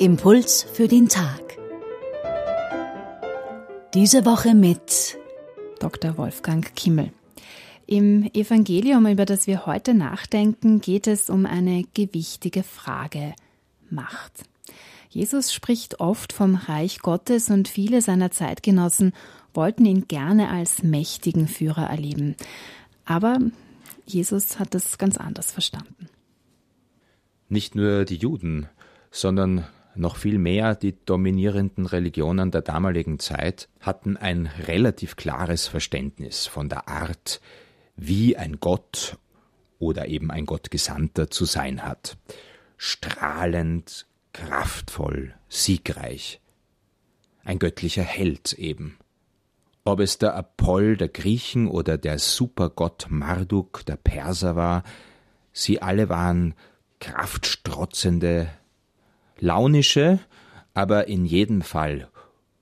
Impuls für den Tag. Diese Woche mit Dr. Wolfgang Kimmel. Im Evangelium, über das wir heute nachdenken, geht es um eine gewichtige Frage Macht. Jesus spricht oft vom Reich Gottes und viele seiner Zeitgenossen wollten ihn gerne als mächtigen Führer erleben. Aber Jesus hat es ganz anders verstanden. Nicht nur die Juden, sondern noch viel mehr die dominierenden Religionen der damaligen Zeit hatten ein relativ klares Verständnis von der Art, wie ein Gott oder eben ein Gottgesandter zu sein hat. Strahlend, kraftvoll, siegreich. Ein göttlicher Held eben. Ob es der Apoll der Griechen oder der Supergott Marduk der Perser war, sie alle waren kraftstrotzende, launische, aber in jedem Fall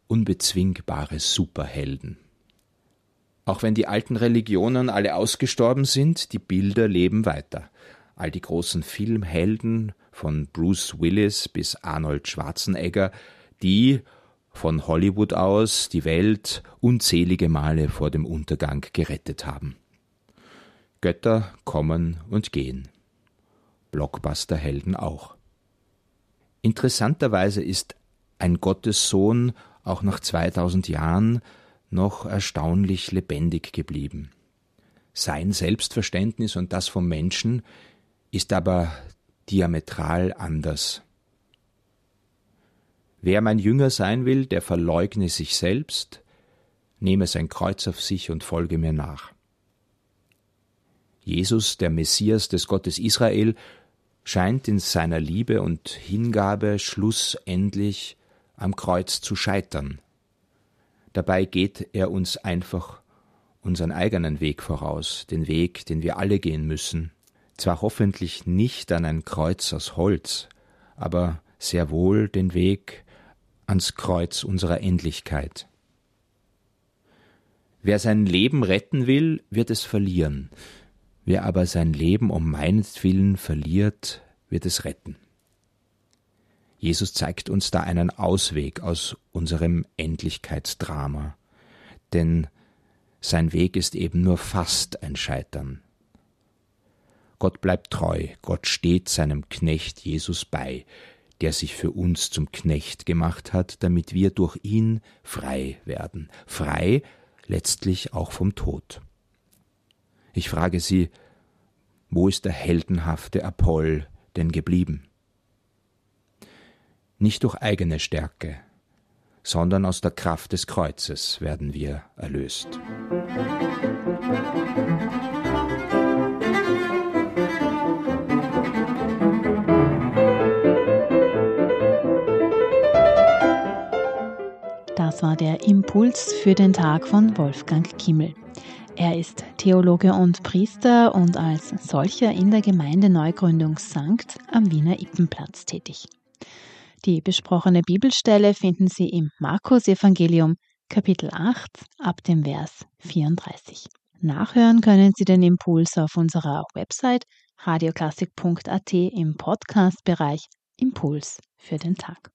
unbezwingbare Superhelden. Auch wenn die alten Religionen alle ausgestorben sind, die Bilder leben weiter. All die großen Filmhelden von Bruce Willis bis Arnold Schwarzenegger, die von Hollywood aus die Welt unzählige Male vor dem Untergang gerettet haben. Götter kommen und gehen. Blockbusterhelden auch. Interessanterweise ist ein Gottessohn auch nach 2000 Jahren noch erstaunlich lebendig geblieben. Sein Selbstverständnis und das vom Menschen ist aber diametral anders. Wer mein Jünger sein will, der verleugne sich selbst, nehme sein Kreuz auf sich und folge mir nach. Jesus, der Messias des Gottes Israel, scheint in seiner Liebe und Hingabe schlussendlich am Kreuz zu scheitern. Dabei geht er uns einfach unseren eigenen Weg voraus, den Weg, den wir alle gehen müssen, zwar hoffentlich nicht an ein Kreuz aus Holz, aber sehr wohl den Weg ans Kreuz unserer Endlichkeit. Wer sein Leben retten will, wird es verlieren, Wer aber sein Leben um meinetwillen verliert, wird es retten. Jesus zeigt uns da einen Ausweg aus unserem Endlichkeitsdrama, denn sein Weg ist eben nur fast ein Scheitern. Gott bleibt treu, Gott steht seinem Knecht Jesus bei, der sich für uns zum Knecht gemacht hat, damit wir durch ihn frei werden, frei letztlich auch vom Tod. Ich frage Sie, wo ist der heldenhafte Apoll denn geblieben? Nicht durch eigene Stärke, sondern aus der Kraft des Kreuzes werden wir erlöst. Das war der Impuls für den Tag von Wolfgang Kimmel. Er ist Theologe und Priester und als solcher in der Gemeinde Neugründung Sankt am Wiener Ippenplatz tätig. Die besprochene Bibelstelle finden Sie im Markus-Evangelium, Kapitel 8, ab dem Vers 34. Nachhören können Sie den Impuls auf unserer Website radioklassik.at im Podcast-Bereich Impuls für den Tag.